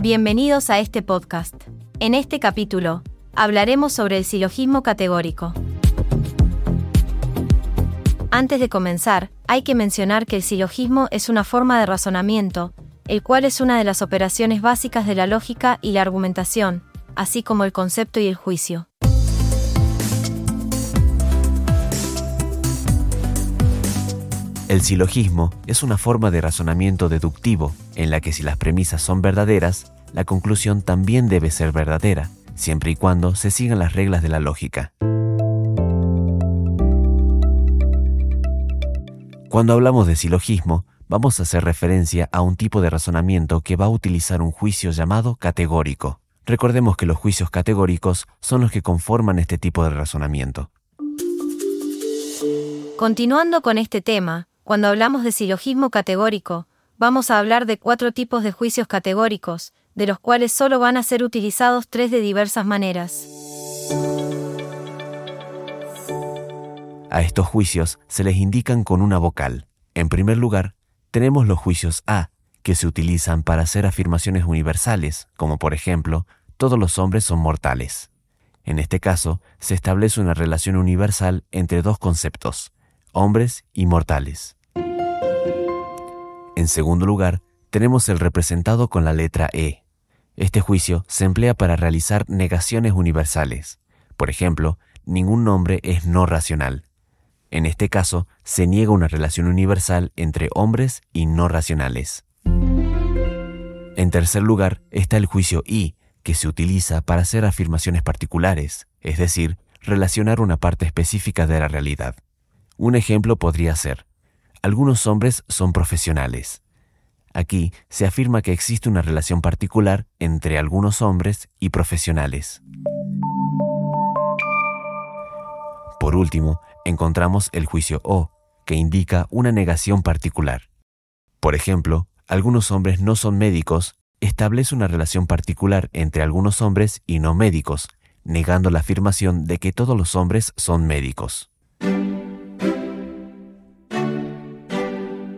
Bienvenidos a este podcast. En este capítulo, hablaremos sobre el silogismo categórico. Antes de comenzar, hay que mencionar que el silogismo es una forma de razonamiento, el cual es una de las operaciones básicas de la lógica y la argumentación, así como el concepto y el juicio. El silogismo es una forma de razonamiento deductivo en la que si las premisas son verdaderas, la conclusión también debe ser verdadera, siempre y cuando se sigan las reglas de la lógica. Cuando hablamos de silogismo, vamos a hacer referencia a un tipo de razonamiento que va a utilizar un juicio llamado categórico. Recordemos que los juicios categóricos son los que conforman este tipo de razonamiento. Continuando con este tema, cuando hablamos de silogismo categórico, vamos a hablar de cuatro tipos de juicios categóricos, de los cuales solo van a ser utilizados tres de diversas maneras. A estos juicios se les indican con una vocal. En primer lugar, tenemos los juicios A, que se utilizan para hacer afirmaciones universales, como por ejemplo, todos los hombres son mortales. En este caso, se establece una relación universal entre dos conceptos, hombres y mortales. En segundo lugar, tenemos el representado con la letra E. Este juicio se emplea para realizar negaciones universales. Por ejemplo, ningún nombre es no racional. En este caso, se niega una relación universal entre hombres y no racionales. En tercer lugar, está el juicio I, que se utiliza para hacer afirmaciones particulares, es decir, relacionar una parte específica de la realidad. Un ejemplo podría ser, algunos hombres son profesionales. Aquí se afirma que existe una relación particular entre algunos hombres y profesionales. Por último, encontramos el juicio O, que indica una negación particular. Por ejemplo, algunos hombres no son médicos establece una relación particular entre algunos hombres y no médicos, negando la afirmación de que todos los hombres son médicos.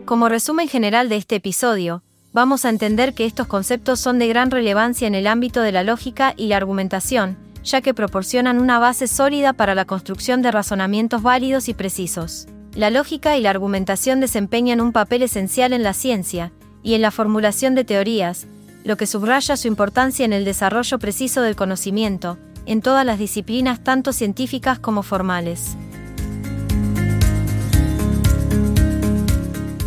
Como resumen general de este episodio, vamos a entender que estos conceptos son de gran relevancia en el ámbito de la lógica y la argumentación, ya que proporcionan una base sólida para la construcción de razonamientos válidos y precisos. La lógica y la argumentación desempeñan un papel esencial en la ciencia y en la formulación de teorías, lo que subraya su importancia en el desarrollo preciso del conocimiento, en todas las disciplinas tanto científicas como formales.